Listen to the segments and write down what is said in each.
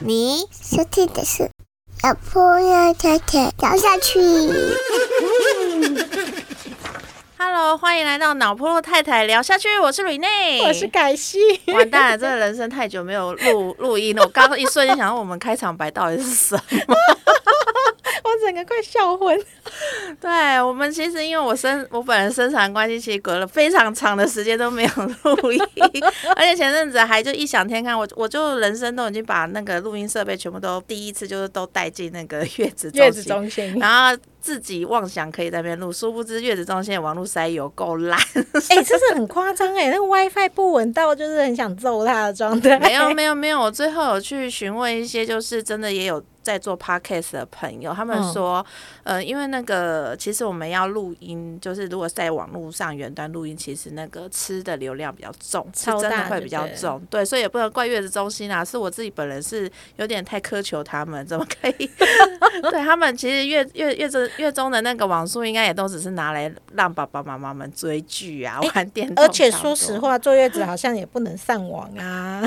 你收听的是小朋友太太聊下去。Hello，欢迎来到脑波洛太太聊下去，我是 Rene，，我是凯西。完蛋了，这个人生太久没有录录音了，我刚刚一瞬间想到我们开场白到底是什么？我整个快笑昏。对我们其实因为我生我本人生产关系，其实隔了非常长的时间都没有录音，而且前阵子还就异想天开，我我就人生都已经把那个录音设备全部都第一次就是都带进那个月子月子中心，然后自己妄想可以在那边录，殊不知月子中心的网络塞有够烂。哎、这是很夸张哎，那个 WiFi 不稳到就是很想揍他的状态。没有没有没有，我最后有去询问一些，就是真的也有在做 podcast 的朋友，他们嗯说，呃，因为那个其实我们要录音，就是如果在网络上远端录音，其实那个吃的流量比较重，是真的会比较重，对，所以也不能怪月子中心啊，是我自己本人是有点太苛求他们，怎么可以？对他们其实月月月中月中的那个网速应该也都只是拿来让爸爸妈妈们追剧啊、玩电动，而且说实。话，坐月子好像也不能上网啊。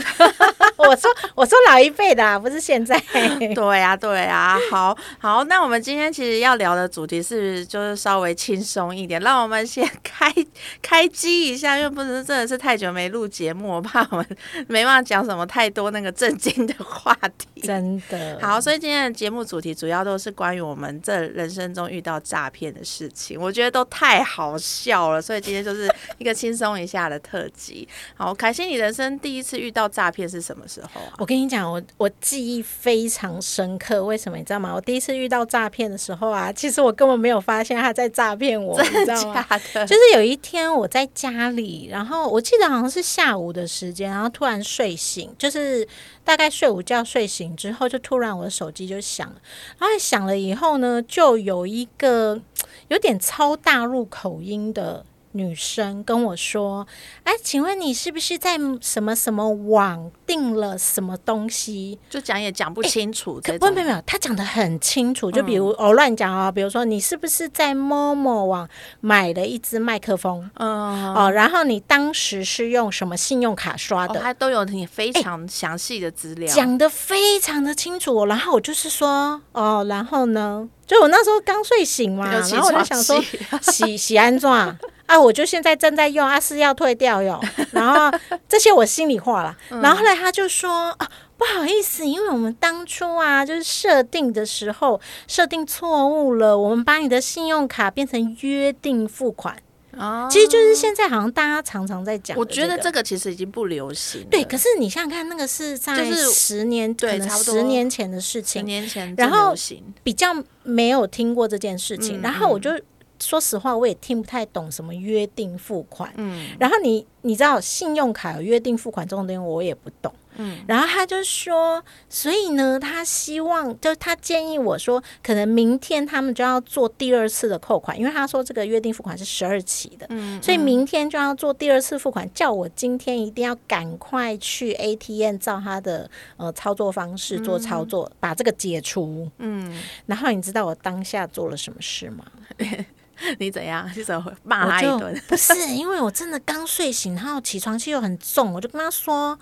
我说 我说老一辈的啊，不是现在。对呀、对呀、好好，那我们今天其实要聊的主题是，就是稍微轻松一点，让我们先开开机一下，因为不是真的是太久没录节目，我怕我们没办法讲什么太多那个正经的话题。真的。好，所以今天的节目主题主要都是关于我们这人生中遇到诈骗的事情，我觉得都太好笑了，所以今天就是一个轻松一下的特辑。好，凯西，你人生第一次遇到诈骗是什么时候啊？我跟你讲，我我记忆非常深刻。为什么你知道吗？我第一次遇到诈骗的时候啊，其实我根本没有发现他在诈骗我，你知道吗？就是有一天我在家里，然后我记得好像是下午的时间，然后突然睡醒，就是大概睡午觉睡醒之后，就突然我的手机就响了，然后响了以后呢，就有一个 有点超大陆口音的。女生跟我说：“哎，请问你是不是在什么什么网订了什么东西？就讲也讲不清楚这可，不，没有没有，他讲的很清楚。就比如我乱讲啊，比如说你是不是在某某网买了一支麦克风？嗯，哦，然后你当时是用什么信用卡刷哦，的？他都有你非常详细的资料，讲的非常的清楚，然后我就是说，哦，然后呢，就我那时候刚睡醒嘛，然后我就想说气，洗洗安装啊，啊，我就现在正在用，啊是要退掉哟，然后这些我心里话啦，嗯。然后后来他就说啊。不好意思，因为我们当初啊，就是设定的时候设定错误了，我们把你的信用卡变成约定付款，哦。其实就是现在好像大家常常在讲的、我觉得这个。其实已经不流行，对，可是你想想看，那个是在就是十年，对差不多十年前的事情。十情，年前然后行，比较没有听过这件事情。嗯然后我就说实话，我也听不太懂什么约定付款。嗯然后你你知道信用卡有约定付款这种东西，我也不懂。嗯，然后他就说，所以呢，他希望就他建议我说，可能明天他们就要做第二次的扣款，因为他说这个约定付款是十二期的，嗯所以明天就要做第二次付款，叫我今天一定要赶快去 ATM 照他的呃操作方式做操作，把这个解除。嗯，然后你知道我当下做了什么事吗？你怎样？你怎么会骂他一顿？不是，因为我真的刚睡醒，然后起床气又很重，我就跟他说：“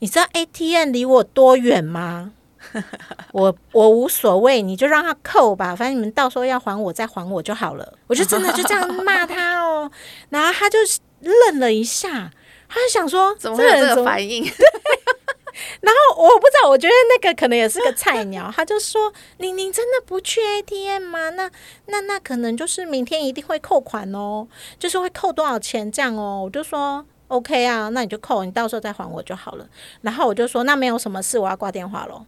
你知道 ATM 离我多远吗？” 我我无所谓，你就让他扣吧，反正你们到时候要还我再还我就好了。我就真的就这样 骂他哦，然后他就愣了一下，他就想说怎么会有这个反应？然后我不知道，我觉得那个可能也是个菜鸟，他就说：“玲玲真的不去 ATM 吗？那那那可能就是明天一定会扣款哦，就是会扣多少钱这样哦。”我就说：“OK 啊，那你就扣，你到时候再还我就好了。”然后我就说：“那没有什么事，我要挂电话喽。”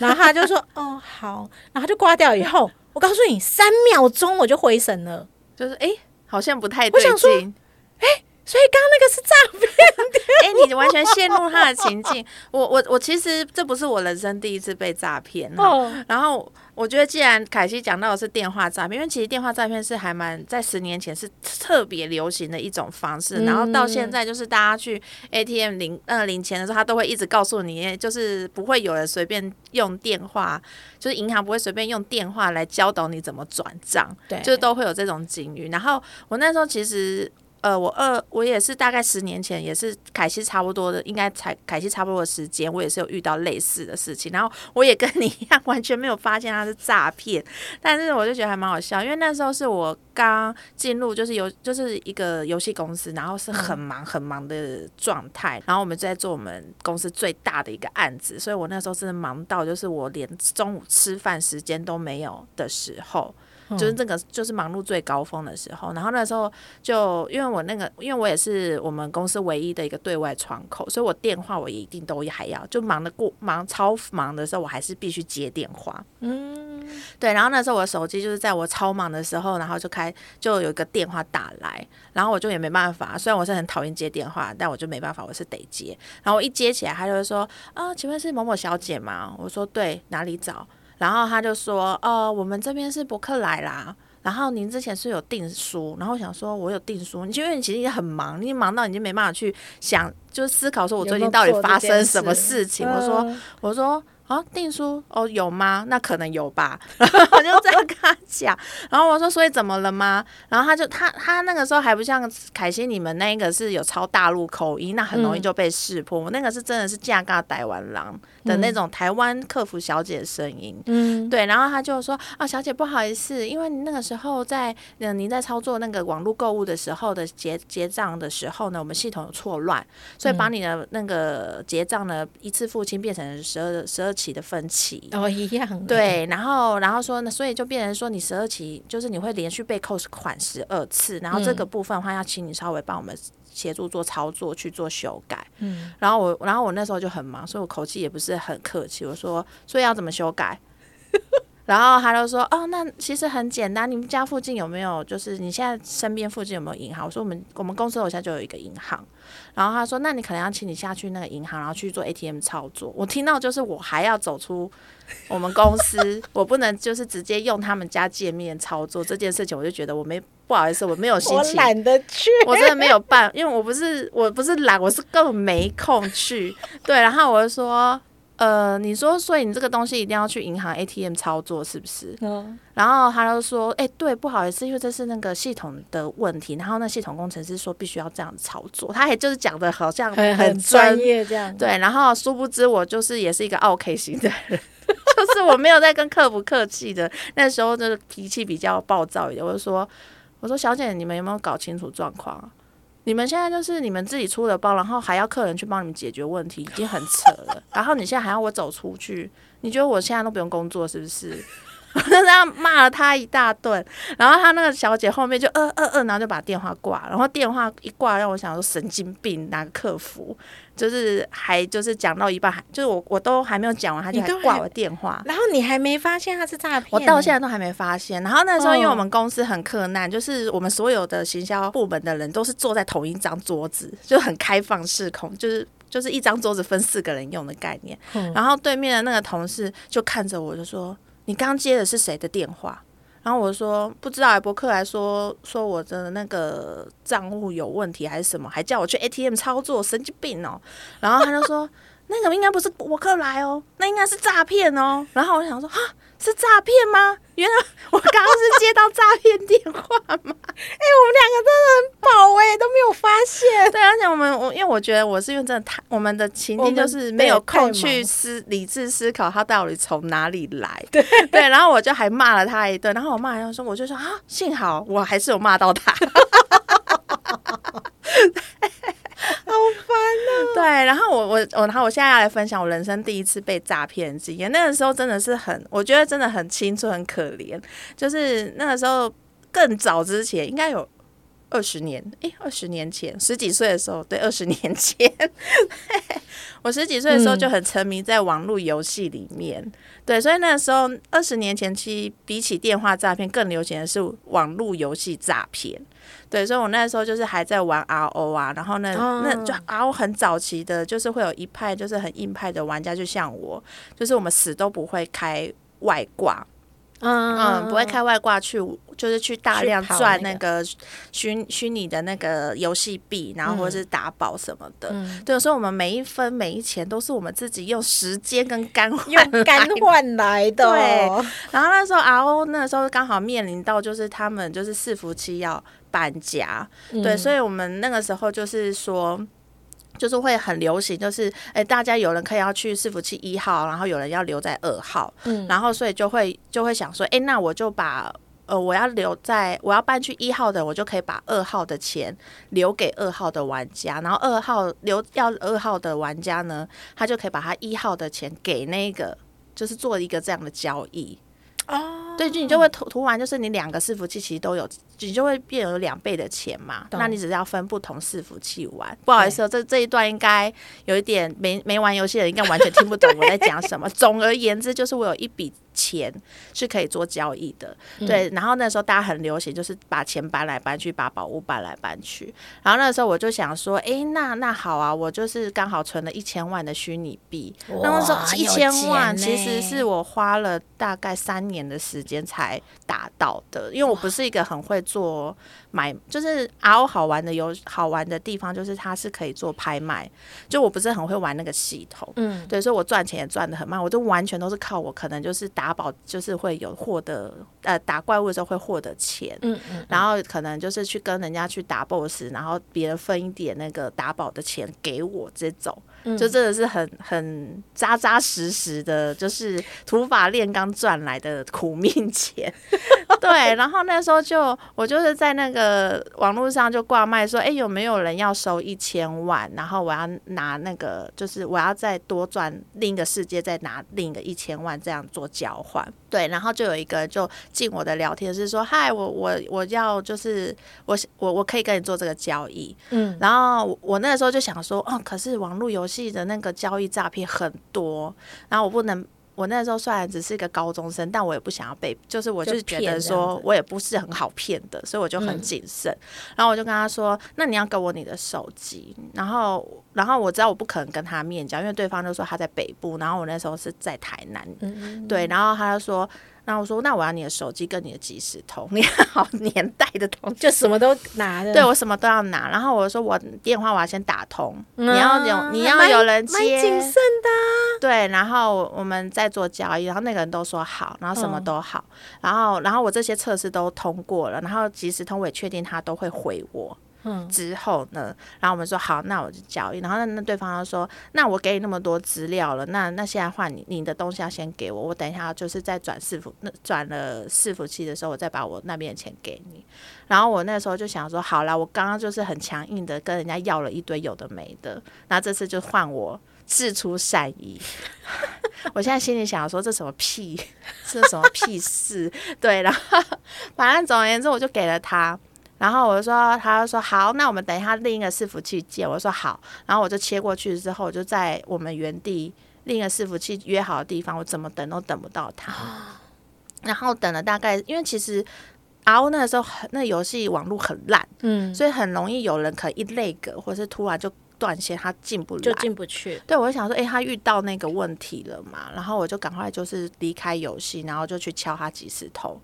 然后他就说：“哦，好。”然后就挂掉以后，我告诉你，三秒钟我就回神了。就是哎、好像不太我对想说劲。所以刚刚那个是诈骗。哎、你完全陷入他的情境。我我我其实这不是我人生第一次被诈骗哦。哦，然后我觉得，既然凯西讲到的是电话诈骗，因为其实电话诈骗是还蛮在十年前是特别流行的一种方式，嗯然后到现在就是大家去 ATM 领呃领钱的时候，他都会一直告诉你，就是不会有人随便用电话，就是银行不会随便用电话来教导你怎么转账，对，就是都会有这种警语。然后我那时候其实。呃，我二我也是大概十年前，也是凯西差不多的，应该才凯西差不多的时间，我也是有遇到类似的事情。然后我也跟你一样，完全没有发现它是诈骗，但是我就觉得还蛮好笑，因为那时候是我刚进入，就是游就是一个游戏公司，然后是很忙很忙的状态，然后我们在做我们公司最大的一个案子，所以我那时候真的忙到就是我连中午吃饭时间都没有的时候。就是这个，就是忙碌最高峰的时候。然后那时候就因为我那个，因为我也是我们公司唯一的一个对外窗口，所以我电话我一定都还要，就忙得过忙超忙的时候，我还是必须接电话。嗯，对，然后那时候我的手机就是在我超忙的时候，然后就开就有一个电话打来，然后我就也没办法，虽然我是很讨厌接电话，但我就没办法，我是得接。然后我一接起来，他就会说：“啊，请问是某某小姐吗？”我说：“对，哪里找？”然后他就说：“呃，我们这边是博客来啦。”然后您之前是有订书，然后我想说，我有订书，你因为你其实也很忙，你忙到已经没办法去想，就是思考说我最近到底发生什么事情。我说，嗯我说啊，订书哦有吗？那可能有吧。然 后我就这样跟他讲，然后我说，所以怎么了吗？然后他就他他那个时候还不像凯西你们那个是有超大陆口音，那很容易就被识破。我那个是真的是架尬台湾狼的那种台湾客服小姐的声音。嗯，对，然后他就说啊，小姐不好意思，因为你那个时候在嗯您在操作那个网络购物的时候的结结账的时候呢，我们系统有错乱，所以把你的那个结账呢一次付清变成十二十二期的分期。哦，一样，，对，然后然后说呢，所以就变成说你十二期就是你会连续被扣款十二次，然后这个部分的话要请你稍微帮我们协助做操作去做修改。嗯，然后我然后我那时候就很忙，所以我口气也不是很客气，我说所以要怎么修改？然后他就说：“哦，那其实很简单，你们家附近有没有？就是你现在身边附近有没有银行？”我说：“我们我们公司楼下就有一个银行。”然后他说：“那你可能要请你下去那个银行，然后去做 ATM 操作。”我听到就是我还要走出我们公司，我不能就是直接用他们家界面操作这件事情，我就觉得我没不好意思，我没有心我情。懒得去，我真的没有办，因为我不是我不是懒，我是根本没空去。对，然后我就说，呃，你说，所以你这个东西一定要去银行 ATM 操作，是不是？嗯，然后他就说，哎、对，不好意思，因为这是那个系统的问题。然后那系统工程师说必须要这样操作，他也就是讲的好像很很专专。业这样，对，然后殊不知我就是也是一个 OK 型的人，就是我没有在跟客服客气的，那时候就是脾气比较暴躁一点，我就说，我说小姐，你们有没有搞清楚状况啊？你们现在就是你们自己出的包，然后还要客人去帮你们解决问题，已经很扯了。然后你现在还要我走出去，你觉得我现在都不用工作是不是？我就这样骂了他一大顿，然后他那个小姐后面就呃呃呃，然后就把电话挂了，然后电话一挂，让我想说神经病，哪个客服？就是还就是讲到一半，还就是我我都还没有讲完，他就挂我电话。然后你还没发现他是诈骗，我到现在都还没发现。然后那时候，因为哦我们公司很困难，就是我们所有的行销部门的人都是坐在同一张桌子，就很开放式空，就是就是一张桌子分四个人用的概念。嗯然后对面的那个同事就看着我，就说：“你刚接的是谁的电话？”然后我说不知道，博客来说说我的那个账户有问题还是什么，还叫我去 ATM 操作，神经病哦。然后他就说那个应该不是博客来哦，那应该是诈骗哦。然后我想说啊，是诈骗吗？原来我刚刚是接到诈骗电话吗？哎、我们两个真的宝哎、都没有发现。对，而且我们我因为我觉得我是因为真的太我们的情境就是没有空去思理智思考他到底从哪里来。对对，然后我就还骂了他一顿，然后我骂完说我就说啊，幸好我还是有骂到他。好烦哦、对，然后我我我，然后我现在要来分享我人生第一次被诈骗的经验。那个时候真的是很，我觉得真的很青春，很可怜。就是那个时候更早之前，应该有二十年，诶，二十年前，十几岁的时候，对，二十年前，我十几岁的时候就很沉迷在网络游戏里面，对，所以那时候二十年前，其实比起电话诈骗更流行的是网络游戏诈骗，对，所以我那时候就是还在玩 RO 啊，然后呢那就 RO 很早期的，就是会有一派就是很硬派的玩家，就像我，就是我们死都不会开外挂。嗯，不会开外挂去，就是去大量赚那个虚虚拟的那个游戏币，然后或者是打宝什么的。对，所以我们每一分每一钱都是我们自己用时间跟肝用肝换来的。对，然后那时候 RO 那时候刚好面临到就是他们就是伺服器要搬家，对，所以我们那个时候就是说。就是会很流行，就是哎，大家有人可以要去伺服器一号，然后有人要留在二号，嗯，然后所以就会就会想说，哎，那我就把呃我要留在我要搬去一号的，我就可以把二号的钱留给二号的玩家，然后二号留要二号的玩家呢，他就可以把他一号的钱给那个，就是做一个这样的交易。哦，对，就你就会涂涂完，就是你两个伺服器其实都有，你就会变有两倍的钱嘛。那你只是要分不同伺服器玩。不好意思，这这一段应该有一点没没玩游戏的人应该完全听不懂我在讲什么。总而言之，就是我有一笔。钱是可以做交易的，对。然后那时候大家很流行，就是把钱搬来搬去，把宝物搬来搬去。然后那时候我就想说，哎，那那好啊，我就是刚好存了一千万的虚拟币。那时候一千万其实是我花了大概三年的时间才达到的，因为我不是一个很会做。买就是 RO 好玩的有好玩的地方，就是它是可以做拍卖。就我不是很会玩那个系统，嗯，对，所以我赚钱也赚的很慢。我都完全都是靠我可能就是打宝，就是会有获得呃打怪物的时候会获得钱，嗯嗯，然后可能就是去跟人家去打 BOSS，然后别人分一点那个打宝的钱给我这种。就真的是很很扎扎实实的，就是土法炼钢赚来的苦命钱。对，然后那时候就我就是在那个网络上就挂卖说，哎，有没有人要收一千万？然后我要拿那个，就是我要再多赚另一个世界，再拿另一个一千万，这样做交换。对，然后就有一个就进我的聊天室说，嗨，我我我要就是我我我可以跟你做这个交易。嗯，然后我那个时候就想说，哦，可是网络游戏。记得那个交易诈骗很多，然后我不能，我那时候虽然只是一个高中生，但我也不想要被，就是我就是觉得说我也不是很好骗的，所以我就很谨慎。然后我就跟他说：“那你要给我你的手机。”然后，然后我知道我不可能跟他面交，因为对方就说他在北部，然后我那时候是在台南，对，然后他就说。然后我说，那我要你的手机跟你的即时通，你好年代的东西，就什么都拿的。对我什么都要拿。然后我说，我电话我要先打通，你要有你要有人接，谨慎的。对，然后我们再做交易，然后那个人都说好，然后什么都好，然后然后我这些测试都通过了，然后即时通我也确定他都会回我。之后呢，然后我们说好，那我就交易。然后那那对方就说，那我给你那么多资料了，那那现在换你，你的东西要先给我，我等一下就是在转伺服那转了伺服器的时候，我再把我那边的钱给你。然后我那时候就想说，好了，我刚刚就是很强硬的跟人家要了一堆有的没的，那这次就换我自出善意。我现在心里想说，这什么屁，这什么屁事？对，然后反正总而言之，我就给了他。然后我就说，他就说好，那我们等一下另一个伺服器见。我说好，然后我就切过去之后，我就在我们原地另一个伺服器约好的地方，我怎么等都等不到他。然后等了大概，因为其实 RO 那个时候很那游戏网络很烂，嗯，所以很容易有人可能一累个，或是突然就断线，他进不来，就进不去。对，我就想说，哎，他遇到那个问题了嘛？然后我就赶快就是离开游戏，然后就去敲他几次头。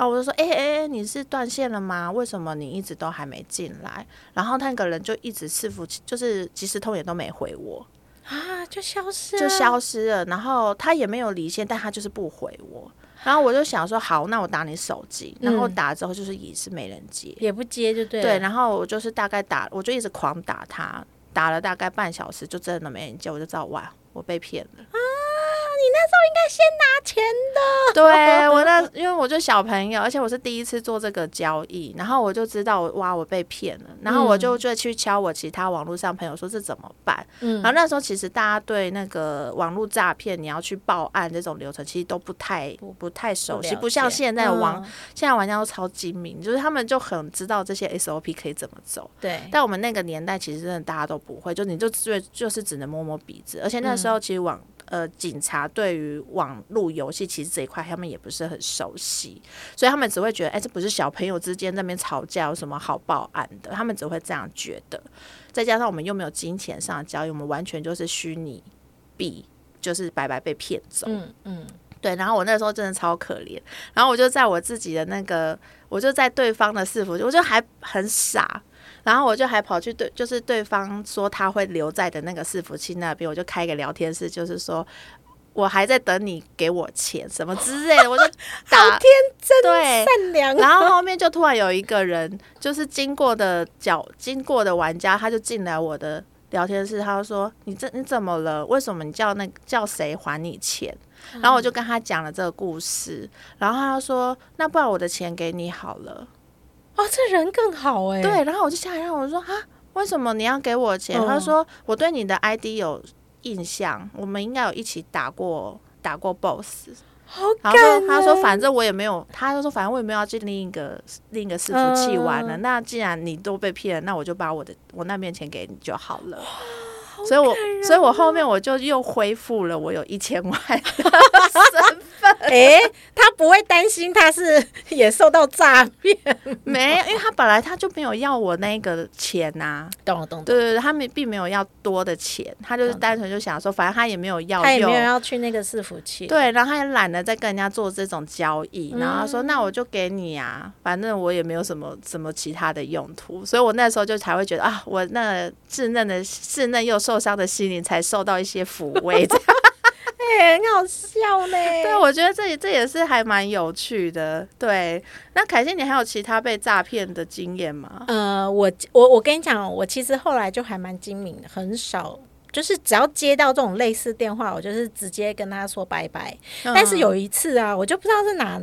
然后我就说，哎哎哎，你是断线了吗？为什么你一直都还没进来？然后那个人就一直伺服，就是即时通也都没回我啊，就消失，就消失了。然后他也没有离线，但他就是不回我。然后我就想说，好，那我打你手机。然后打了之后就是也是没人接，也不接就对。对，然后我就是大概打，我就一直狂打他，打了大概半小时，就真的没人接，我就知道哇，我被骗了啊。你那时候应该先拿钱的。对我那，因为我就小朋友，而且我是第一次做这个交易，然后我就知道我哇，我被骗了，然后我就就去敲我其他网络上朋友说这怎么办？嗯。然后那时候其实大家对那个网络诈骗，你要去报案这种流程，其实都不太不太熟悉，了不像现在的网，嗯。现在玩家都超精明，就是他们就很知道这些 SOP 可以怎么走。对，但我们那个年代，其实真的大家都不会，就你就最就是只能摸摸鼻子，而且那时候其实网、呃警察对于网络游戏其实这一块他们也不是很熟悉，所以他们只会觉得，哎、这不是小朋友之间那边吵架有什么好报案的，他们只会这样觉得。再加上我们又没有金钱上的交易，我们完全就是虚拟币，就是白白被骗走。嗯嗯，对，然后我那时候真的超可怜，然后我就在我自己的那个，我就在对方的伺服器，我就还很傻，然后我就还跑去对，就是对方说他会留在的那个伺服器那边，我就开一个聊天室，就是说我还在等你给我钱什么之类的，我就打天真对。善良，然后后面就突然有一个人，就是经过的角经过的玩家，他就进来我的聊天室，他就说：“你这你怎么了？为什么你叫那叫谁还你钱？”然后我就跟他讲了这个故事，然后他就说：“那不然我的钱给你好了。哦，这人更好哎、对，然后我就下来让我说：“啊，为什么你要给我钱？”嗯他说：“我对你的 ID 有印象，我们应该有一起打过打过 BOSS。”好然后说他说反正我也没有，他就说反正我也没有要进另一个另一个伺服器玩了。嗯那既然你都被骗了，那我就把我的我那边钱给你就好了。所以我所以我后面我就又恢复了我有一千万的 身份，哎、他不会担心他是 也受到诈骗，没有，因为他本来他就没有要我那个钱呐、懂了懂。了，对对对，他们并没有要多的钱，他就是单纯就想说，反正他也没有要他也没有要去那个伺服器，，对，然后他也懒得再跟人家做这种交易，然后他嗯说：“那我就给你啊，反正我也没有什么什么其他的用途。”所以我那时候就才会觉得啊，我那稚嫩的稚嫩又受伤的心灵才受到一些抚慰。这样哎、很好笑呢。对，我觉得这也这也是还蛮有趣的。对，那凯欣，你还有其他被诈骗的经验吗？呃，我我我跟你讲，我其实后来就还蛮精明的，很少。就是只要接到这种类似电话，我就是直接跟他说拜拜。但是嗯有一次啊，我就不知道是哪，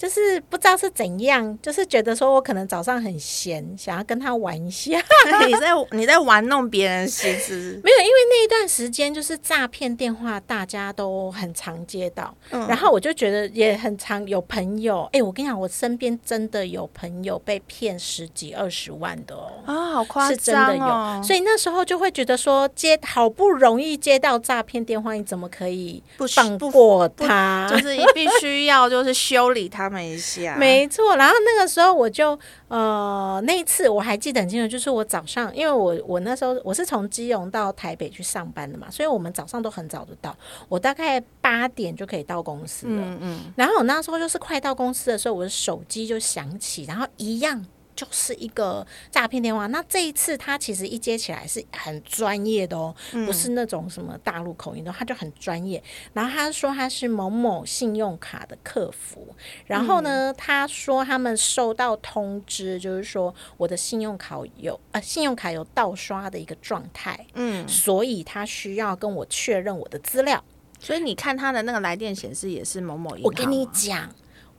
就是不知道是怎样，就是觉得说我可能早上很闲，想要跟他玩一下。你在你在玩弄别人心思，没有，因为那一段时间就是诈骗电话，大家都很常接到，嗯然后我就觉得也很常有朋友，哎、我跟你讲，我身边真的有朋友被骗十几二十万的哦。啊，好夸是真的有，张哦！所以那时候就会觉得说，接好不容易接到诈骗电话，你怎么可以不放过他？就是必须要就是修理他们一下，没错，然后那个时候我就呃那一次我还记得很清楚，就是我早上，因为我我那时候我是从基隆到台北去上班的嘛，所以我们早上都很早就到，我大概八点就可以到公司了。嗯嗯，然后我那时候就是快到公司的时候，我的手机就响起，然后一样。就是一个诈骗电话，那这一次他其实一接起来是很专业的哦，不是那种什么大陆口音的，他就很专业。然后他说他是某某信用卡的客服，然后呢，他说他们收到通知，就是说我的信用卡有呃信用卡有盗刷的一个状态，嗯，所以他需要跟我确认我的资料。所以你看他的那个来电显示也是某某银行，我跟你讲，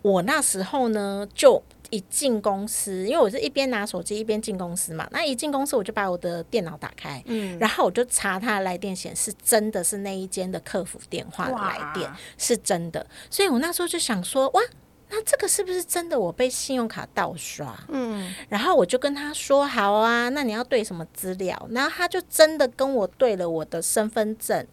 我那时候呢就。一进公司，因为我是一边拿手机一边进公司嘛，那一进公司我就把我的电脑打开，嗯，然后我就查他的来电显示，真的是那一间的客服电话的来电是真的，所以我那时候就想说，哇，那这个是不是真的？我被信用卡盗刷？嗯，然后我就跟他说，好啊，那你要对什么资料？然后他就真的跟我对了我的身份证、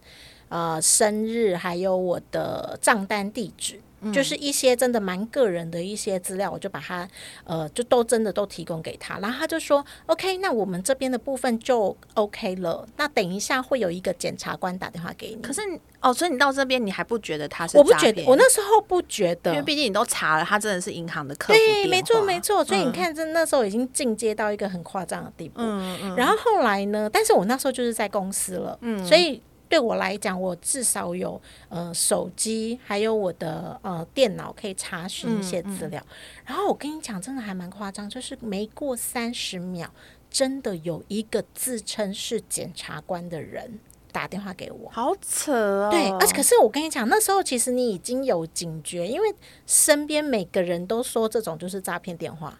呃生日，还有我的账单地址。就是一些真的蛮个人的一些资料，我就把它呃，就都真的都提供给他，然后他就说 OK，那我们这边的部分就 OK 了。那等一下会有一个检察官打电话给你。可是哦，所以你到这边你还不觉得他是我不觉得，我那时候不觉得，因为毕竟你都查了，他真的是银行的客服对，没错没错。所以你嗯看，这那时候已经进阶到一个很夸张的地步。嗯嗯，然后后来呢？但是我那时候就是在公司了，嗯所以对我来讲，我至少有呃手机，还有我的呃电脑可以查询一些资料。然后我跟你讲，真的还蛮夸张，就是没过三十秒，真的有一个自称是检察官的人打电话给我。好扯哦。对，而且可是我跟你讲，那时候其实你已经有警觉，因为身边每个人都说这种就是诈骗电话。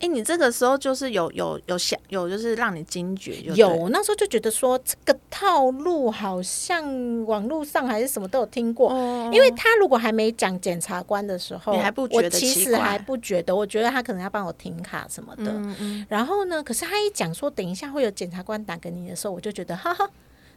哎、你这个时候就是有有有想有就是让你惊觉有，那时候就觉得说这个套路好像网络上还是什么都有听过。哦因为他如果还没讲检察官的时候，你还不觉我其实还不觉得，我觉得他可能要帮我停卡什么的。嗯嗯，然后呢，可是他一讲说等一下会有检察官打给你的时候，我就觉得哈哈，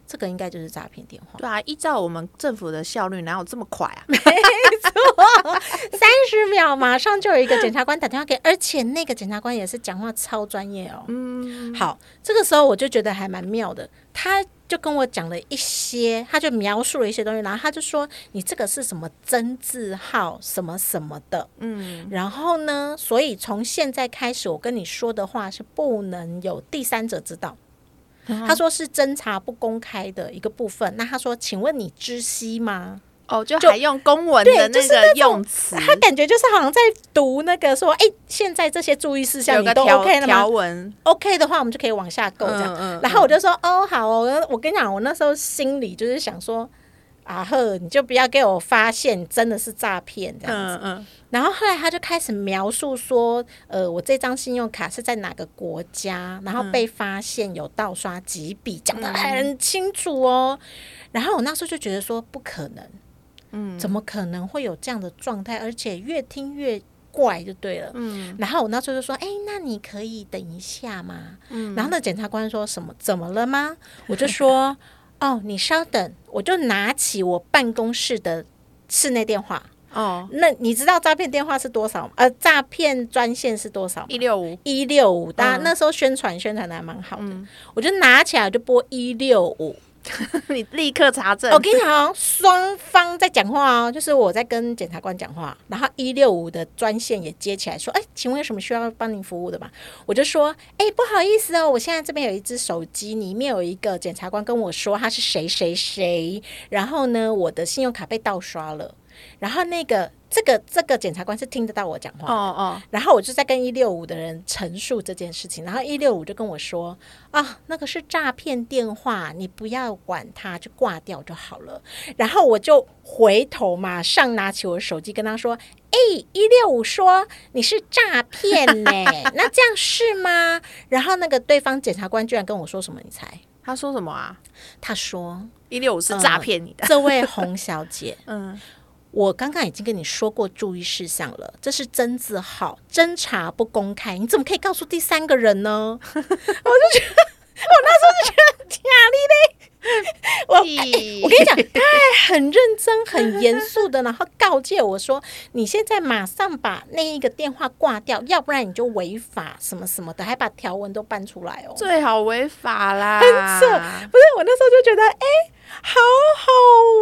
这个应该就是诈骗电话。对啊，依照我们政府的效率，哪有这么快啊？没错三十秒马上就有一个检察官打电话给，而且那个检察官也是讲话超专业哦。嗯，好，这个时候我就觉得还蛮妙的，他就跟我讲了一些，他就描述了一些东西，然后他就说你这个是什么真字号什么什么的，嗯，然后呢，所以从现在开始我跟你说的话是不能有第三者知道。他说是侦查不公开的一个部分。那他说，请问你知悉吗？哦，就就还用公文对的那个用词，他感觉就是好像在读那个说，哎、现在这些注意事项你都 OK 了条吗文，？OK 的话，我们就可以往下够这样。嗯嗯然后我就说，哦，好哦，我跟你讲，我那时候心里就是想说，啊呵，你就不要给我发现真的是诈骗这样子。嗯嗯，然后后来他就开始描述说，呃，我这张信用卡是在哪个国家，然后被发现有盗刷几笔，讲的很清楚哦。然后我那时候就觉得说，不可能，嗯，怎么可能会有这样的状态？而且越听越怪，就对了。嗯，然后我那时候就说，哎，那你可以等一下吗？嗯，然后那检察官说什么？怎么了吗？我就说，哦，你稍等，我就拿起我办公室的室内电话。哦，那你知道诈骗电话是多少吗？呃，诈骗专线是多少？一六五，一六五，大家嗯那时候宣传宣传的还蛮好的，我就拿起来我就拨一六五。你立刻查证我。跟你讲，双方在讲话哦，就是我在跟检察官讲话，然后一六五的专线也接起来说：“哎，请问有什么需要帮您服务的吗？”我就说：“哎，不好意思哦，我现在这边有一只手机，里面有一个检察官跟我说他是谁谁谁，然后呢，我的信用卡被盗刷了，然后那个这个这个检察官是听得到我讲话哦哦，然后我就在跟一六五的人陈述这件事情，然后一六五就跟我说啊，那个是诈骗电话，你不要管他，就挂掉就好了。然后我就回头马上拿起我的手机跟他说，哎，一六五说你是诈骗呢，那这样是吗？然后那个对方检察官居然跟我说什么？你猜？他说什么啊？他说一六五是诈骗你的。这位洪小姐，嗯，我刚刚已经跟你说过注意事项了，这是真字号，侦查不公开，你怎么可以告诉第三个人呢？我就觉得，我那时候就觉得很压力嘞。我我跟你讲，他还很认真、很严肃的，然后告诫我说：“你现在马上把那一个电话挂掉，要不然你就违法什么什么的，还把条文都搬出来哦。”最好违法啦，扯不是我那时候就觉得，哎、好好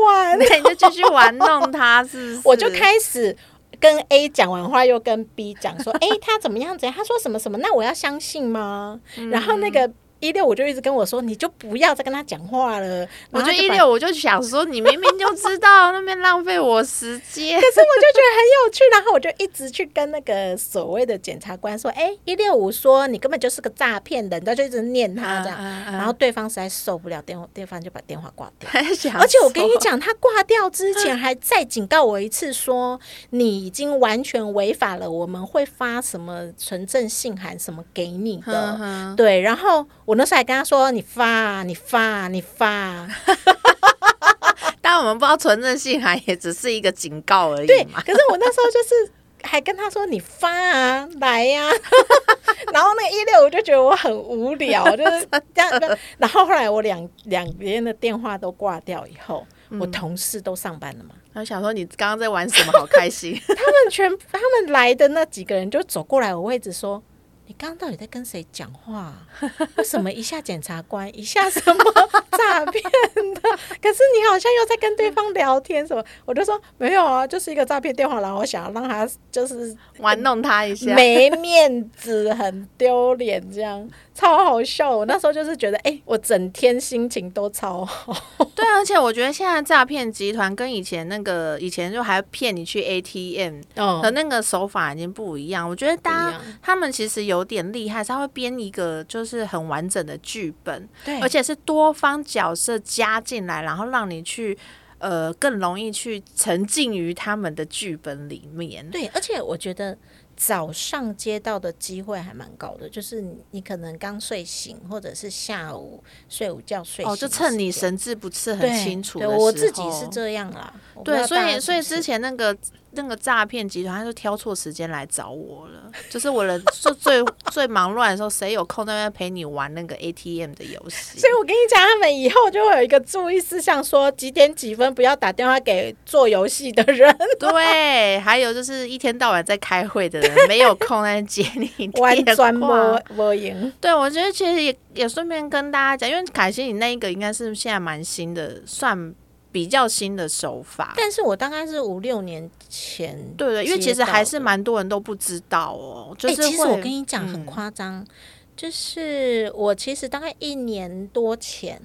玩，那你就继续玩弄他，是不是？我就开始跟 A 讲完话，又跟 B 讲说，哎、他怎么样怎样？他说什么什么？那我要相信吗？然后那个一六五就一直跟我说，你就不要再跟他讲话了。我就一六，我就想说，你明明就知道那边浪费我时间。可是我就觉得很有趣，然后我就一直去跟那个所谓的检察官说：“哎，一六五说你根本就是个诈骗人，他就一直念他这样。嗯嗯嗯然后对方实在受不了，电话对方就把电话挂掉。而而且我跟你，讲，他挂掉之前还再警告我一次说，你已经完全违法了，我们会发什么纯正信函什么给你的。嗯对，然后我那时候还跟他说：“你发啊，你发啊，你发啊。”但我们不知道纯正信函也只是一个警告而对，已嘛。可是我那时候就是还跟他说你发啊，来呀、然后那个一六我就觉得我很无聊，就是这样。然后后来我两两边的电话都挂掉以后，我同事都上班了嘛，他想说，你刚刚在玩什么？好开心！他们全他们来的那几个人就走过来我位置说。你刚刚到底在跟谁讲话啊、为什么一下检察官，一下什么诈骗的？可是你好像又在跟对方聊天什么？我就说没有啊，就是一个诈骗电话，然后我想要让他就是玩弄他一下。没面子，很丢脸，这样超好笑。我那时候就是觉得，哎、我整天心情都超好。对，而且我觉得现在诈骗集团跟以前那个以前就还骗你去 ATM 嗯的那个手法已经不一样。我觉得大家他们其实有有点厉害，他会编一个就是很完整的剧本，对而且是多方角色加进来，然后让你去呃更容易去沉浸于他们的剧本里面。对，而且我觉得早上接到的机会还蛮高的，就是你你可能刚睡醒，或者是下午睡午觉睡醒哦，就趁你神志不是很清楚的时候，我自己是这样啦。对，所以所以之前那个那个诈骗集团，他就挑错时间来找我了。就是我人最最最忙乱的时候，谁有空在那边陪你玩那个 ATM 的游戏所？以我跟你讲，他们以后就会有一个注意事项，说几点几分不要打电话给做游戏的人，对，还有就是一天到晚在开会的人，没有空在接你完电全话没。没赢。对，我觉得其实也也顺便跟大家讲，因为凯西你那一个应该是现在蛮新的，算比较新的手法。但是我大概是五六年前，对对，因为其实还是。蛮多人都不知道哦，就哎、是会、其实我跟你讲很嗯夸张，就是我其实大概一年多前，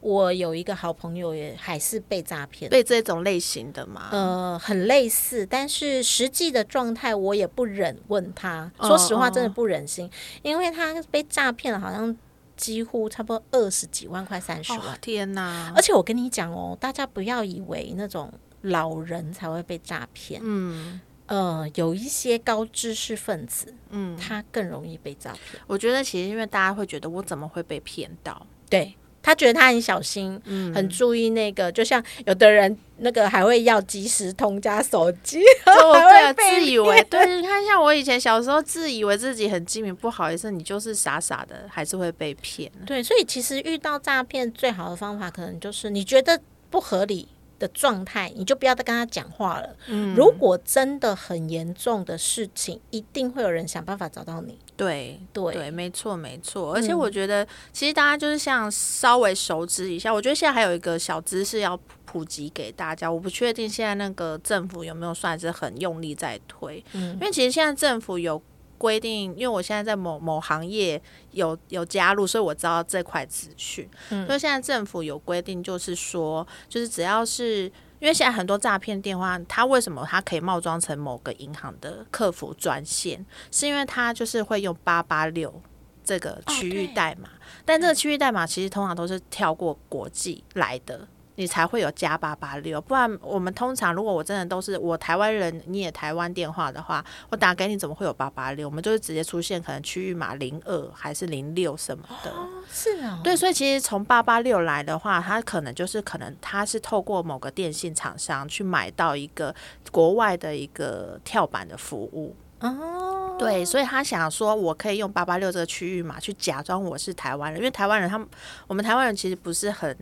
我有一个好朋友也还是被诈骗。被这种类型的嘛，呃，很类似，但是实际的状态我也不忍问他。哦说实话，哦真的不忍心，因为他被诈骗了，好像几乎差不多二十几万块、三十万。哦天哪！而且我跟你讲哦，大家不要以为那种老人才会被诈骗，嗯呃，有一些高知识分子，嗯，他更容易被诈骗。我觉得其实因为大家会觉得我怎么会被骗到，对他觉得他很小心，嗯，很注意那个，就像有的人那个还会要及时通加手机，就会被自以为对，你看像我以前小时候自以为自己很精明，不好意思，你就是傻傻的，还是会被骗。对，所以其实遇到诈骗最好的方法，可能就是你觉得不合理的状态，你就不要再跟他讲话了。嗯，如果真的很严重的事情，一定会有人想办法找到你。对对对，没错没错。而且嗯我觉得，其实大家就是像稍微熟知一下，我觉得现在还有一个小知识要普及给大家。我不确定现在那个政府有没有算是很用力在推，嗯因为其实现在政府有。规定，因为我现在在某某行业有有加入，所以我知道这块资讯。嗯所以现在政府有规定，就是说，就是只要是因为现在很多诈骗电话，它为什么它可以冒装成某个银行的客服专线，是因为它就是会用八八六这个区域代码，但这个区域代码其实通常都是跳过国际来的。你才会有加八八六，不然我们通常如果我真的都是我台湾人，你也台湾电话的话，我打给你怎么会有八八六？我们就是直接出现可能区域码零二还是零六什么的。是啊，对，所以其实从八八六来的话，它可能就是可能它是透过某个电信厂商去买到一个国外的一个跳板的服务。哦，对，所以他想说，我可以用八八六这个区域码去假装我是台湾人，因为台湾人他们我们台湾人其实不是很。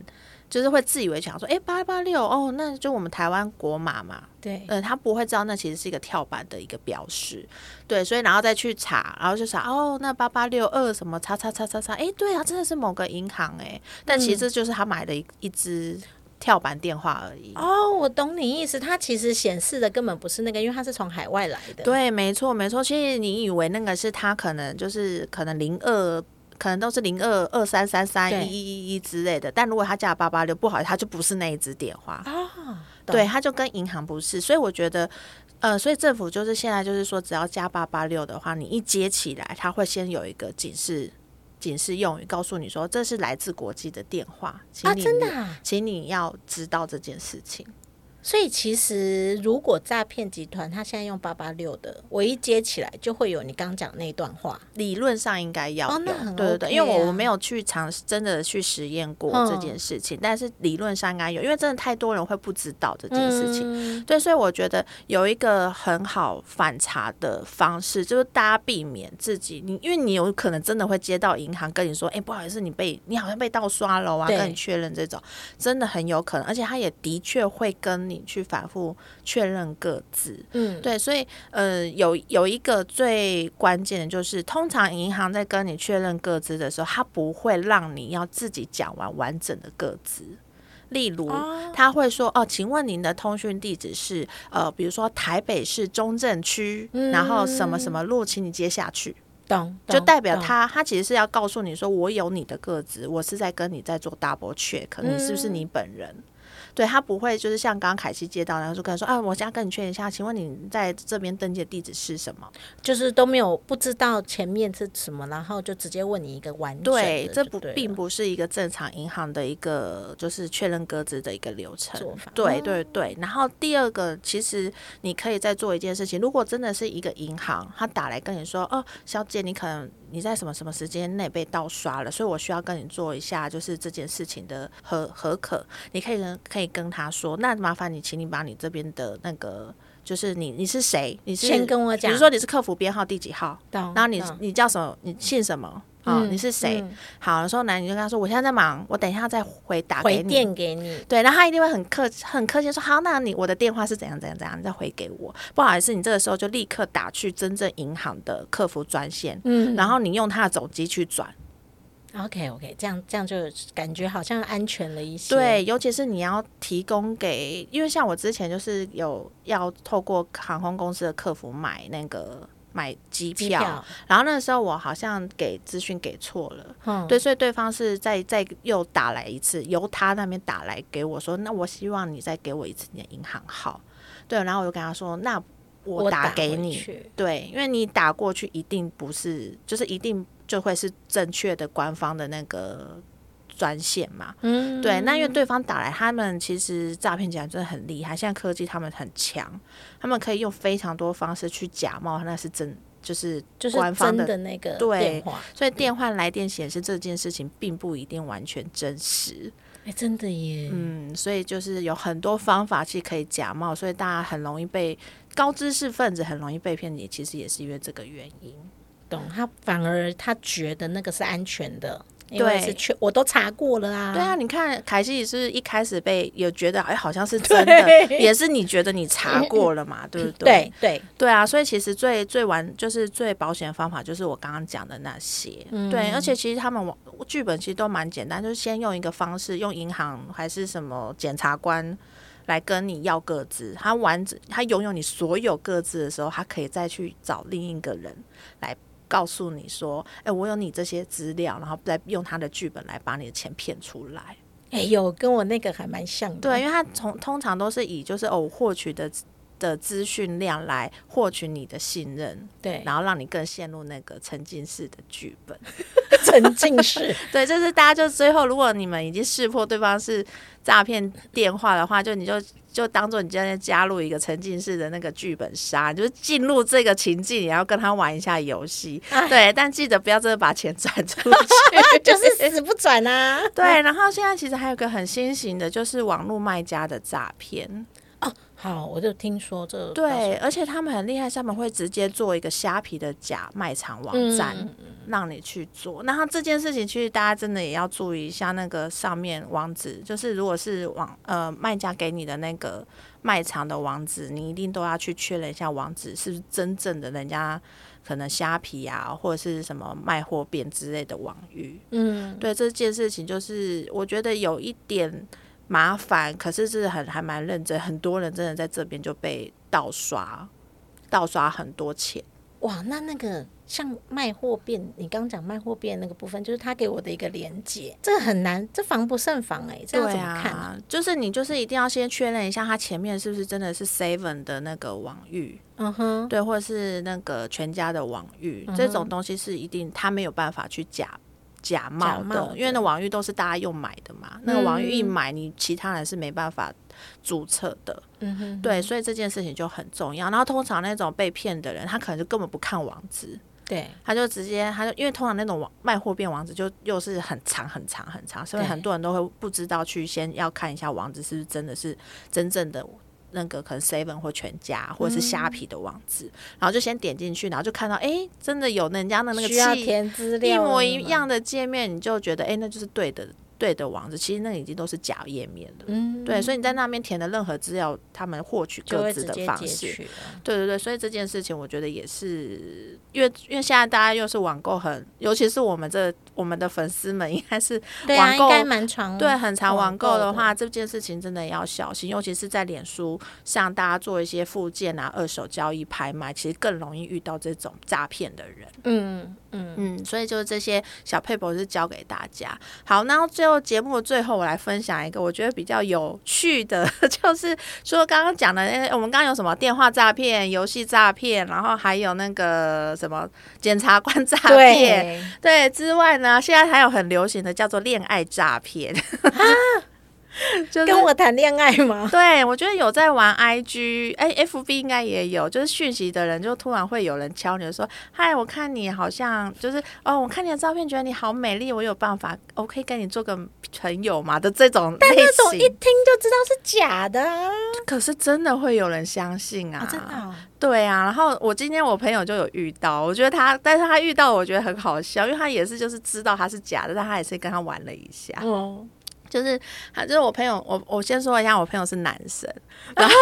就是会自以为想说，哎，八八六哦，那就我们台湾国码嘛，对，呃，他不会知道那其实是一个跳板的一个标识，对，所以然后再去查，然后就查哦，那八八六二什么叉叉叉叉叉，哎，对啊，真的是某个银行哎，但其实就是他买的一一只跳板电话而已。哦，我懂你意思，它其实显示的根本不是那个，因为它是从海外来的。对，没错没错，其实你以为那个是他可能就是可能零二。可能都是零二二三三三对一一一一之类的，但如果他加八八六，不好意思，他就不是那一支电话。啊，对，他就跟银行不是，所以我觉得，呃，所以政府就是现在就是说，只要加八八六的话，你一接起来，他会先有一个警示警示用语，告诉你说这是来自国际的电话，请啊，你、真的、啊。请你要知道这件事情。所以其实如果诈骗集团他现在用八八六的，我一接起来就会有你刚讲那段话。理论上应该要有，哦那很对对对，因为我啊我没有去尝试真的去实验过嗯这件事情，但是理论上应该有，因为真的太多人会不知道这件事情。嗯对，所以我觉得有一个很好反查的方式，就是大家避免自己，你因为你有可能真的会接到银行跟你说，哎、不好意思，你被你好像被盗刷了啊，对跟你确认这种，真的很有可能，而且他也的确会跟你去反复确认各自。嗯，对，所以呃，有有一个最关键的就是，通常银行在跟你确认各自的时候，他不会让你要自己讲完完整的各自。例如，哦他会说：“哦，请问您的通讯地址是呃，比如说台北市中正区，然后什么什么路，请你接下去。”懂，就代表他，他其实是要告诉你说，我有你的个资，我是在跟你在做 double check，你是不是嗯你本人？对他不会就是像刚刚凯西接到，然后就跟他说啊，我现在跟你确认一下，请问你在这边登记的地址是什么？就是都没有不知道前面是什么，然后就直接问你一个完整对，这不并不是一个正常银行的一个就是确认鸽子的一个流程对哦对对，然后第二个，其实你可以再做一件事情，如果真的是一个银行，他打来跟你说，哦，小姐，你可能你在什么什么时间内被盗刷了，所以我需要跟你做一下就是这件事情的核核可，你可以跟可以跟他说，那麻烦你，请你把你这边的那个。就是你，你是谁？你是先跟我讲比如说你是客服编号第几号，懂然后你你叫什么？你姓什么？啊、嗯你是谁？嗯好，有时候男你就跟他说，我现在在忙，我等一下再回打给你。回电给你，对，然后他一定会很客很客气地说，好，那你我的电话是怎样怎样怎样，你再回给我。不好意思，你这个时候就立刻打去真正银行的客服专线，嗯然后你用他的手机去转。，OK OK，这样这样就感觉好像安全了一些，对，尤其是你要提供给，因为像我之前就是有要透过航空公司的客服买那个买机票，票，然后那时候我好像给资讯给错了。嗯，对，所以对方是再再又打来一次，由他那边打来给我说，那我希望你再给我一次你的银行号。对，然后我就跟他说，那我打给你。对，因为你打过去一定不是，就是一定就会是正确的官方的那个专线嘛。嗯，对，那因为对方打来，他们其实诈骗集团真的很厉害，现在科技他们很强，他们可以用非常多方式去假冒那是真，就是就是真官方的的那个对电话，所以电话来电显示这件事情并不一定完全真实，哎，真的耶，嗯，所以就是有很多方法去可以假冒，所以大家很容易被高知识分子很容易被骗，也其实也是因为这个原因。懂，他反而他觉得那个是安全的，因为对是确我都查过了啊，对啊，你看凯西是一开始被有觉得哎好像是真的，也是你觉得你查过了嘛，对不对？对对，对啊，所以其实最最完就是最保险的方法就是我刚刚讲的那些，嗯对，而且其实他们网剧本其实都蛮简单，就是先用一个方式，用银行还是什么检察官来跟你要各自，他完整他拥有你所有各自的时候，他可以再去找另一个人来。告诉你说，哎、我有你这些资料，然后再用他的剧本来把你的钱骗出来。哎有跟我那个还蛮像的，对，因为他从通常都是以就是哦，获取的的资讯量来获取你的信任，对，然后让你更陷入那个沉浸式的剧本。沉浸式，对，就是大家就最后，如果你们已经识破对方是诈骗电话的话，就你就就当做你今天加入一个沉浸式的那个剧本杀，你就是进入这个情境，你要跟他玩一下游戏。哎对，但记得不要真的把钱转出去，就是死不转啊，对。然后现在其实还有个很新型的，就是网络卖家的诈骗。好，我就听说这对，而且他们很厉害，他们会直接做一个虾皮的假卖场网站，嗯让你去做。那他这件事情，其实大家真的也要注意一下，那个上面网址，就是如果是网呃卖家给你的那个卖场的网址，你一定都要去确认一下网址是不是真正的人家可能虾皮啊，或者是什么卖货店之类的网域。嗯，对这件事情，就是我觉得有一点麻烦，可是是很还蛮认真，很多人真的在这边就被盗刷，盗刷很多钱。哇，那那个像卖货变，你刚讲卖货变那个部分，就是他给我的一个连接，这个很难，这防不胜防哎、这要对怎么看？啊，就是你就是一定要先确认一下，他前面是不是真的是 Seven 的那个网域，嗯哼，对，或者是那个全家的网域，这种东西是一定他没有办法去假。假冒的，因为那网域都是大家用买的嘛，那个网域一买，你其他人是没办法注册的。嗯哼，对，所以这件事情就很重要。然后通常那种被骗的人，他可能就根本不看网址，对，他就直接他就因为通常那种网卖货变网址就又是很长很长很长，所以很多人都会不知道去先要看一下网址是不是真的是真正的。那个可能 Seven 或全家或者是虾皮的网址，然后就先点进去，然后就看到哎、诶真的有人家的那个需要气填资一，模一。样的界面，你就觉得哎、诶那就是对的对的网址，其实那已经都是假页面了。嗯，对，所以你在那边填的任何资料，他们获取各自的方式。对对对，所以这件事情我觉得也是，因为因为现在大家又是网购很，尤其是我们这我们的粉丝们，应该是网购应该蛮长。对很长网购购的话，，这件事情真的要小心，尤其是在脸书上，大家做一些附件啊、二手交易、拍卖，其实更容易遇到这种诈骗的人。嗯嗯，嗯，所以就是这些小配博是教给大家。好，然后最后就节目的最后，我来分享一个我觉得比较有趣的，就是说刚刚讲的，那我们刚刚有什么电话诈骗、游戏诈骗，然后还有那个什么检察官诈骗，对，对之外呢，现在还有很流行的叫做恋爱诈骗。就是跟我谈恋爱吗？对，我觉得有在玩 IG，哎，FB 应该也有，就是讯息的人就突然会有人敲你说，嗨，我看你好像就是哦，我看你的照片觉得你好美丽，我有办法，我可以跟你做个朋友嘛的这种但那种一听就知道是假的啊！可是真的会有人相信啊，啊真的哦、对啊，然后我今天我朋友就有遇到，我觉得他，但是他遇到我觉得很好笑，因为他也是就是知道他是假的，但他也是跟他玩了一下，哦，就是他就是我朋友，我我先说一下，我朋友是男生，然后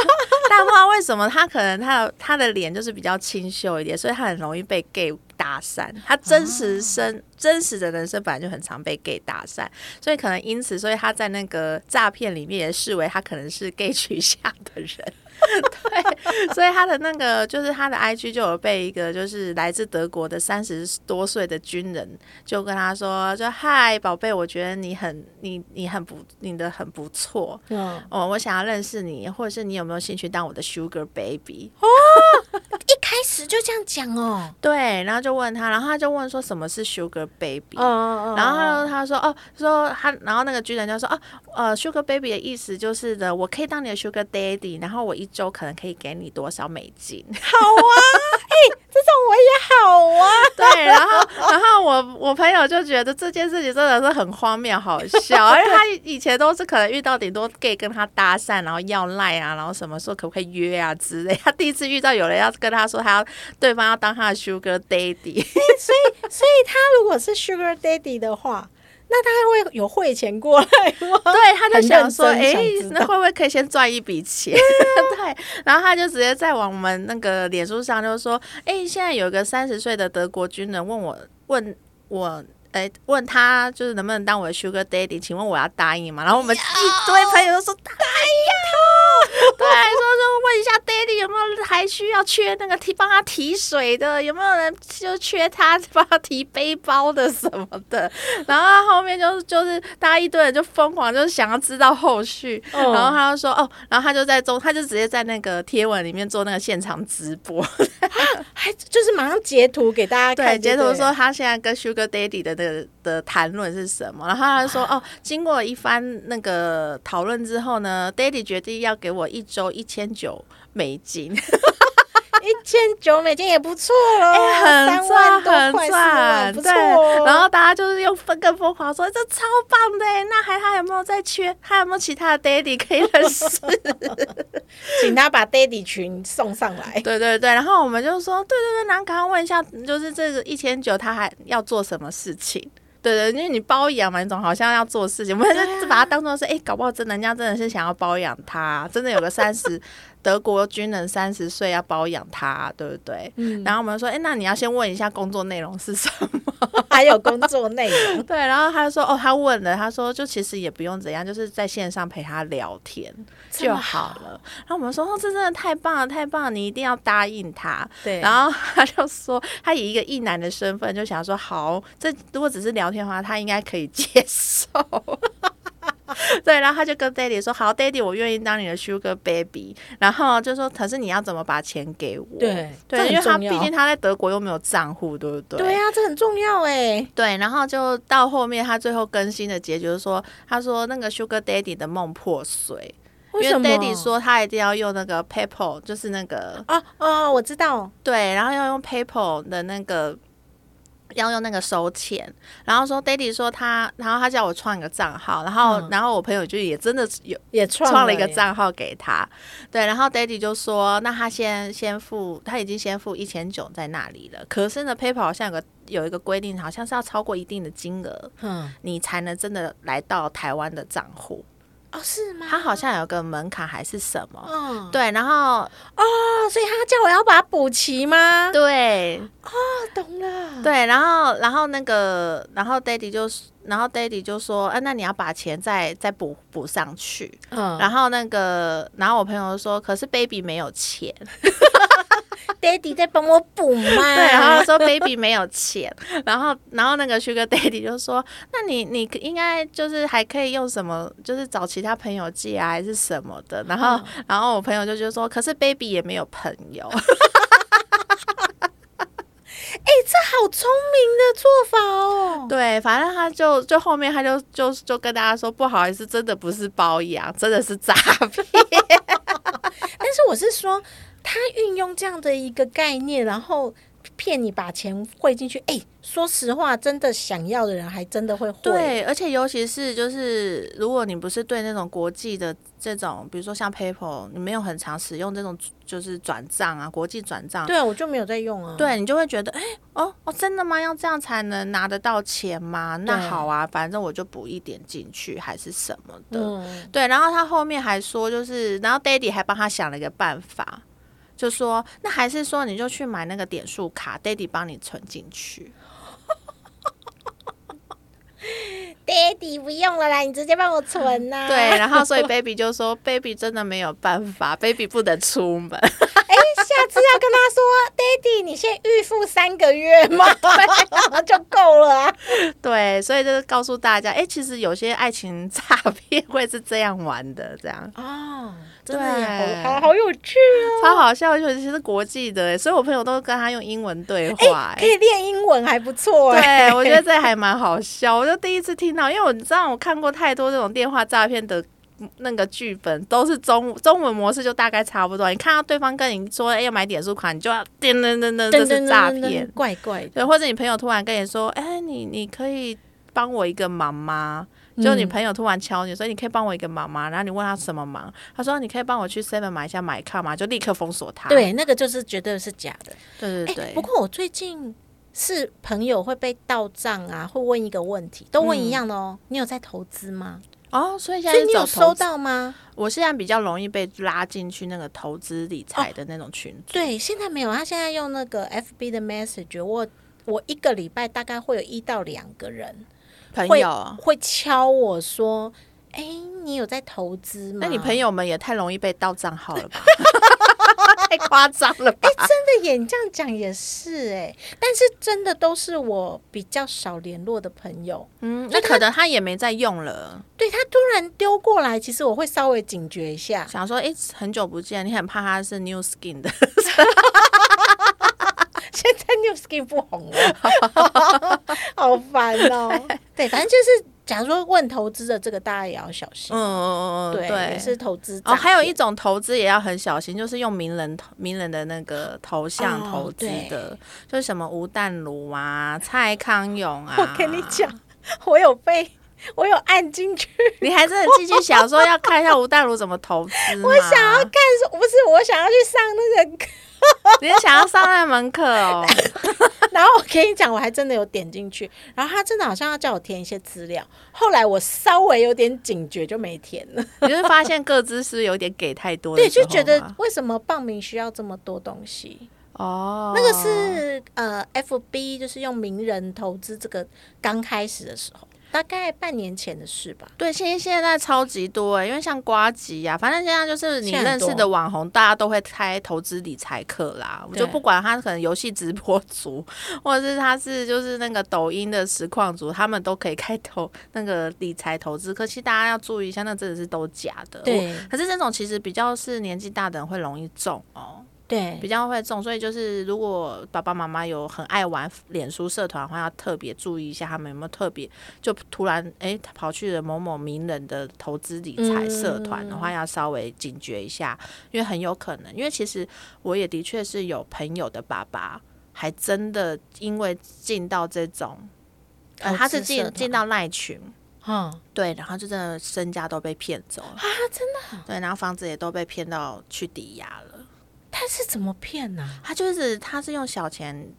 但不知道为什么他可能他的他的脸就是比较清秀一点，所以他很容易被 gay 搭讪。他真实生、真实的人生本来就很常被 gay 搭讪，所以可能因此，所以他在那个诈骗里面也视为他可能是 gay 取向的人。对，所以他的那个就是他的 IG 就有被一个就是来自德国的三十多岁的军人就跟他说，就嗨宝贝，我觉得你很你你很不你的很不错嗯，哦，我想要认识你，或者是你有没有兴趣当我的 Sugar Baby？哦一开始就这样讲哦，对，然后就问他，然后他就问说什么是 Sugar Baby？哦然后他他说哦，说他，然后那个军人就说哦，呃，Sugar Baby 的意思就是的，我可以当你的 Sugar Daddy，然后我一周可能可以给你多少美金？好啊，哎、这种我也好啊，对，然后然后我我朋友就觉得这件事情真的是很荒谬好笑，因为他以前都是可能遇到顶多 gay 跟他搭讪，然后要赖啊，然后什么说可不可以约啊之类，他第一次遇到有人要跟他说他要对方要当他的 Sugar Daddy，所以所以他如果是 Sugar Daddy 的话，那他会有汇钱过来吗？对，他就想说，哎、那会不会可以先赚一笔钱？对，然后他就直接在我们那个脸书上就说，哎、现在有一个三十岁的德国军人问我，问我。哎，问他就是能不能当我的 Sugar Daddy？请问我要答应吗？然后我们一堆朋友都说答应对，说说问一下 Daddy 有没有还需要缺那个提帮他提水的，有没有人就缺他帮他提背包的什么的？然后他后面就是就是大家一堆人就疯狂就是想要知道后续，嗯然后他就说哦，然后他就在中，他就直接在那个贴文里面做那个现场直播，还就是马上截图给大家对，看，截图说他现在跟 Sugar Daddy 的的的谈论是什么，然后他就说哦，经过一番那个讨论之后呢，Daddy 决定要给我一周一千九美金，一千九美金也不错喽，哎很赚，很赚，不错。然后大家就是用分更疯狂说这超棒的他有没有在缺？他有没有其他的 Daddy 可以认识？请他把 Daddy 群送上来。对对对，然后我们就说，对对对，然后赶快问一下，就是这个一千九，他还要做什么事情？对对，因为你包养嘛，你总好像要做事情，我们就把它当做是，哎、搞不好真的人家真的是想要包养他，真的有个三十德国军人三十岁要包养他，对不对？嗯，然后我们说，哎、那你要先问一下工作内容是什么？还有工作内容，对，然后他就说，哦，他问了，他说就其实也不用怎样，就是在线上陪他聊天就好了。然后我们说，哦，这真的太棒了，太棒了，你一定要答应他。对，然后他就说，他以一个异男的身份就想说，好，这如果只是聊天的话，他应该可以接受。对，然后他就跟 Daddy 说，好，Daddy，我愿意当你的 Sugar Baby。然后就说，可是你要怎么把钱给我？对这对，因为他毕竟他在德国又没有账户，对不对？对啊，这很重要哎。对，然后就到后面，他最后更新的结局就是说，他说那个 Sugar Daddy 的梦破碎，因为 Daddy 说他一定要用那个 PayPal，就是那个哦哦，我知道，对，然后要用 PayPal 的那个。要用那个收钱，然后说 Daddy 说他，然后他叫我创一个账号，然后、嗯。然后我朋友就也真的有也创创了一个，账号给他，对，然后 Daddy 就说，那他先先付，他已经先付一千九在那里了，可是呢，PayPal 好像有个有一个规定，好像是要超过一定的金额，嗯，你才能真的来到台湾的账户，哦是吗？他好像有个门槛还是什么？嗯，对，然后哦，所以他叫我要把它补齐吗？对哦，懂了，对，然后然后那个，然后 Daddy 就然后 Daddy 就说，啊，那你要把钱再再补补上去。嗯，然后那个，然后我朋友说，可是 Baby 没有钱，，Daddy 在帮我补嘛。对，然后说 baby 没有钱，然后然后那个 Sugar Daddy 就说，那你你应该就是还可以用什么，就是找其他朋友借啊，还是什么的。然后、然后我朋友就觉得说，可是 baby 也没有朋友。哎、这好聪明的做法哦。对，反正他就就后面他就就就跟大家说，不好意思，真的不是包养，真的是诈骗。但是我是说，他运用这样的一个概念，然后骗你把钱汇进去。哎、说实话，真的想要的人还真的会汇。对，而且尤其是就是，如果你不是对那种国际的这种，比如说像 PayPal，你没有很常使用这种就是转账啊，国际转账，对啊，我就没有在用啊。对你就会觉得，哎、哦哦，真的吗？要这样才能拿得到钱吗？那好啊，反正我就补一点进去，还是什么的。嗯，对，然后他后面还说，就是，然后 Daddy 还帮他想了一个办法，就说，那还是说你就去买那个点数卡，Daddy 帮你存进去。Daddy 不用了啦，你直接帮我存呐、对，然后所以 Baby 就说，Baby 真的没有办法，Baby 不能出门。哎、下次要跟他说，Daddy，你先预付三个月嘛，就够了啊。对，所以就是告诉大家，哎，其实有些爱情诈骗会是这样玩的，这样哦，真的也对好好好有趣哦。超好笑，尤其是国际的，所以我朋友都跟他用英文对话。可以练英文还不错哎、对，我觉得 这还蛮好笑。我就第一次听到，因为我知道我看过太多这种电话诈骗的那个剧本，都是中中文模式，就大概差不多。你看到对方跟你说，哎、要买点数卡，你就要噔噔噔噔，这是诈骗。怪怪的。对，或者你朋友突然跟你说，哎、你你可以帮我一个忙吗？就你嗯朋友突然敲你，说你可以帮我一个忙吗？然后你问他什么忙，他说你可以帮我去 Seven 买一下买卡吗？就立刻封锁他。对，那个就是绝对是假的。哎、对对对。不过我最近是朋友会被到账啊，会问一个问题，都问一样的哦。你有在投资吗？哦，所以现在你有收到吗？我现在比较容易被拉进去那个投资理财的那种群组。对，现在没有。他现在用那个 FB 的 Message，我我一个礼拜大概会有一到两个人会朋友，会敲我说：“哎、你有在投资吗？”那你朋友们也太容易被盗账号了吧？太夸张了吧？哎真的耶，你这样讲也是哎，但是真的都是我比较少联络的朋友。嗯，那可能他也没在用了，对他突然丢过来，其实我会稍微警觉一下。想说，哎、很久不见，你很怕他是 New Skin 的，现在 New Skin 不红了，好烦哦。对，反正就是，假如说问投资的这个，大家也要小心。嗯嗯嗯嗯，对，是投资哦，还有一种投资也要很小心，就是用名人头名人的那个头像哦投资对的，就是什么吴淡如啊、蔡康永啊。我跟你讲，我有被我有按进去，你还真的继续想说要看一下吴淡如怎么投资？我想要看，不是我想要去上那个课，你是想要上那门课哦？然后我跟你讲，我还真的有点进去，然后他真的好像要叫我填一些资料，后来我稍微有点警觉，就没填了。你就是发现各自是有点给太多的对，就觉得为什么报名需要这么多东西？哦，那个是呃，FB 就是用名人投资这个刚开始的时候，大概半年前的事吧。对，现现在超级多欸，因为像瓜吉呀，反正现在就是你认识的网红，大家都会开投资理财课啦。我就不管他可能游戏直播族，或者是他是就是那个抖音的实况组，他们都可以开投那个理财投资课。其实大家要注意一下，那真的是都假的。对可是这种其实比较是年纪大的人会容易中哦。对比较会中，所以就是如果爸爸妈妈有很爱玩脸书社团的话，要特别注意一下，他们有没有特别就突然诶跑去了某某名人的投资理财社团的话，要稍微警觉一下，因为很有可能，因为其实我也的确是有朋友的爸爸，还真的因为进到这种，呃，他是进进到赖群。嗯，对，然后就真的身家都被骗走了啊！真的，对，然后房子也都被骗到去抵押了。他是怎么骗呢、他就是他是用小钱，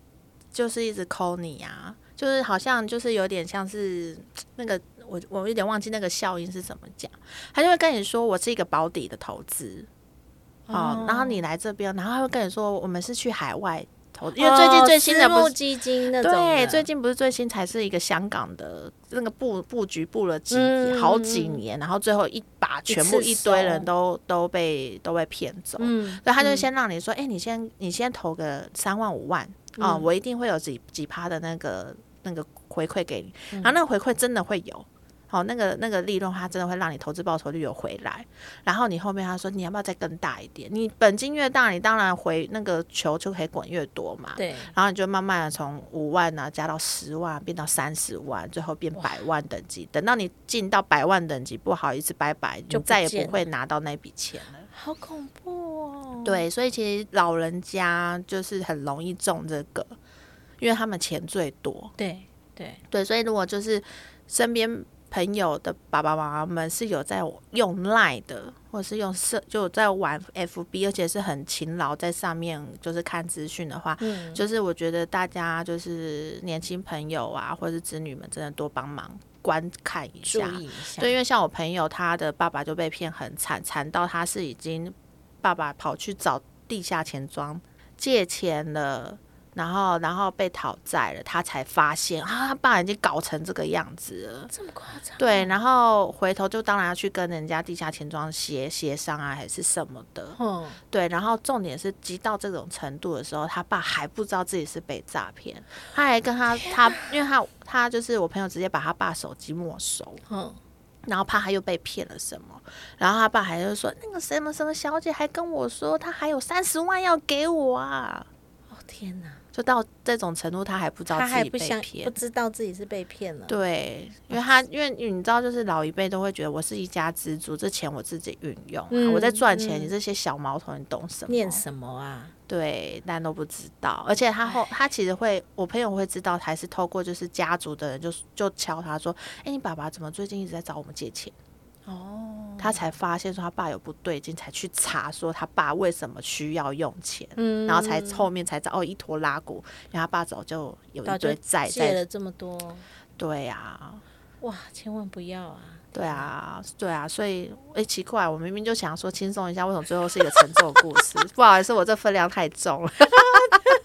就是一直抠你啊，就是好像就是有点像是那个我我有点忘记那个效应是怎么讲，他就会跟你说我是一个保底的投资。哦，然后你来这边，然后他会跟你说我们是去海外投，因为最近哦最新的募基金那种，对，最近不是最新才是一个香港的那个布布局布了几、嗯好几年，然后最后一把全部一堆人都都被都被骗走。嗯，所以他就先让你说，哎、你先你先投个三万五万啊、嗯我一定会有几几趴的那个那个回馈给你，嗯然后那个回馈真的会有。好，那个那个利润，它真的会让你投资报酬率有回来。然后你后面他说你要不要再更大一点？你本金越大，你当然回那个球就可以滚越多嘛。对，然后你就慢慢的从五万呢、加到十万，变到三十万，最后变百万等级。等到你进到百万等级，不好意思，拜拜，就再也不会拿到那笔钱了。好恐怖哦。对，所以其实老人家就是很容易中这个，因为他们钱最多。对对，对，所以如果就是身边朋友的爸爸妈妈们是有在用 Line 的，或者是用社就在玩 FB，而且是很勤劳在上面就是看资讯的话，嗯，就是我觉得大家就是年轻朋友啊，或者是子女们，真的多帮忙观看一下。意一下。对，因为像我朋友，他的爸爸就被骗很惨，惨到他是已经爸爸跑去找地下钱庄借钱了，然后然后被讨债了，他才发现啊，他爸已经搞成这个样子了。这么夸张？对，然后回头就当然要去跟人家地下钱庄协协商啊，还是什么的。嗯，对，然后重点是急到这种程度的时候，他爸还不知道自己是被诈骗，他还跟他他，因为他他就是我朋友直接把他爸手机没收，嗯，然后怕他又被骗了什么，然后他爸还就说那个什么什么小姐还跟我说她还有三十万要给我啊，哦天哪，就到这种程度他还不知道自己被骗不不。知道自己是被骗了。对，因为他因为你知道，就是老一辈都会觉得我是一家之主，这钱我自己运用我在赚钱，嗯你这些小毛头你懂什么？念什么啊？对，但都不知道，而且他后他其实会，我朋友会知道，还是透过就是家族的人就就敲他说，哎、你爸爸怎么最近一直在找我们借钱？哦，他才发现说他爸有不对劲，才去查说他爸为什么需要用钱，嗯然后才后面才知道哦一拖拉骨，然后他爸早就有一堆债在，借了这么多，对啊，哇，千万不要啊！对啊，对啊，所以哎、奇怪，我明明就想说轻松一下，为什么最后是一个沉重的故事？不好意思，我这分量太重了。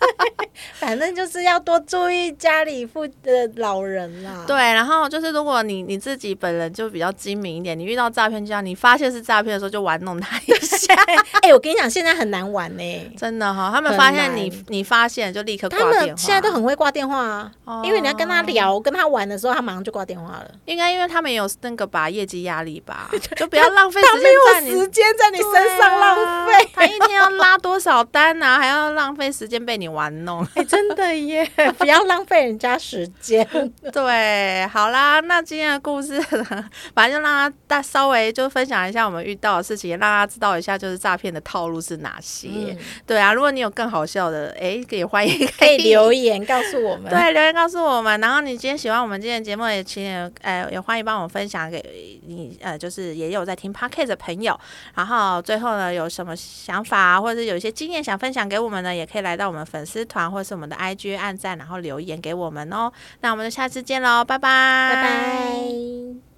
反正就是要多注意家里附的老人啦。对，然后就是如果你你自己本人就比较精明一点，你遇到诈骗就要你发现是诈骗的时候就玩弄他一下，哎、我跟你讲，现在很难玩呢、真的哈、他们发现你你发现就立刻挂他电话。们现在都很会挂电话啊，哦因为你要跟他聊、跟他玩的时候，他马上就挂电话了。应该因为他们有那个吧业绩压力吧，就不要浪费时他没间在你有时间在你身上浪费。啊他一天要拉多少单啊，还要浪费时间被你玩弄。哎、真的耶！不要浪费人家时间。对，好啦，那今天的故事呢，反正就让他大稍微就分享一下我们遇到的事情，让大家知道一下就是诈骗的套路是哪些。嗯对啊，如果你有更好笑的，哎，也欢迎可以留言告诉我们。对，留言告诉我们。然后你今天喜欢我们今天的节目，也请呃也欢迎帮我们分享给你呃，就是也有在听 podcast 的朋友。然后最后呢，有什么想法啊或者是有一些经验想分享给我们呢，也可以来到我们粉丝团或是我们的 IG 按赞，然后留言给我们哦。那我们就下次见喽，拜拜，拜拜。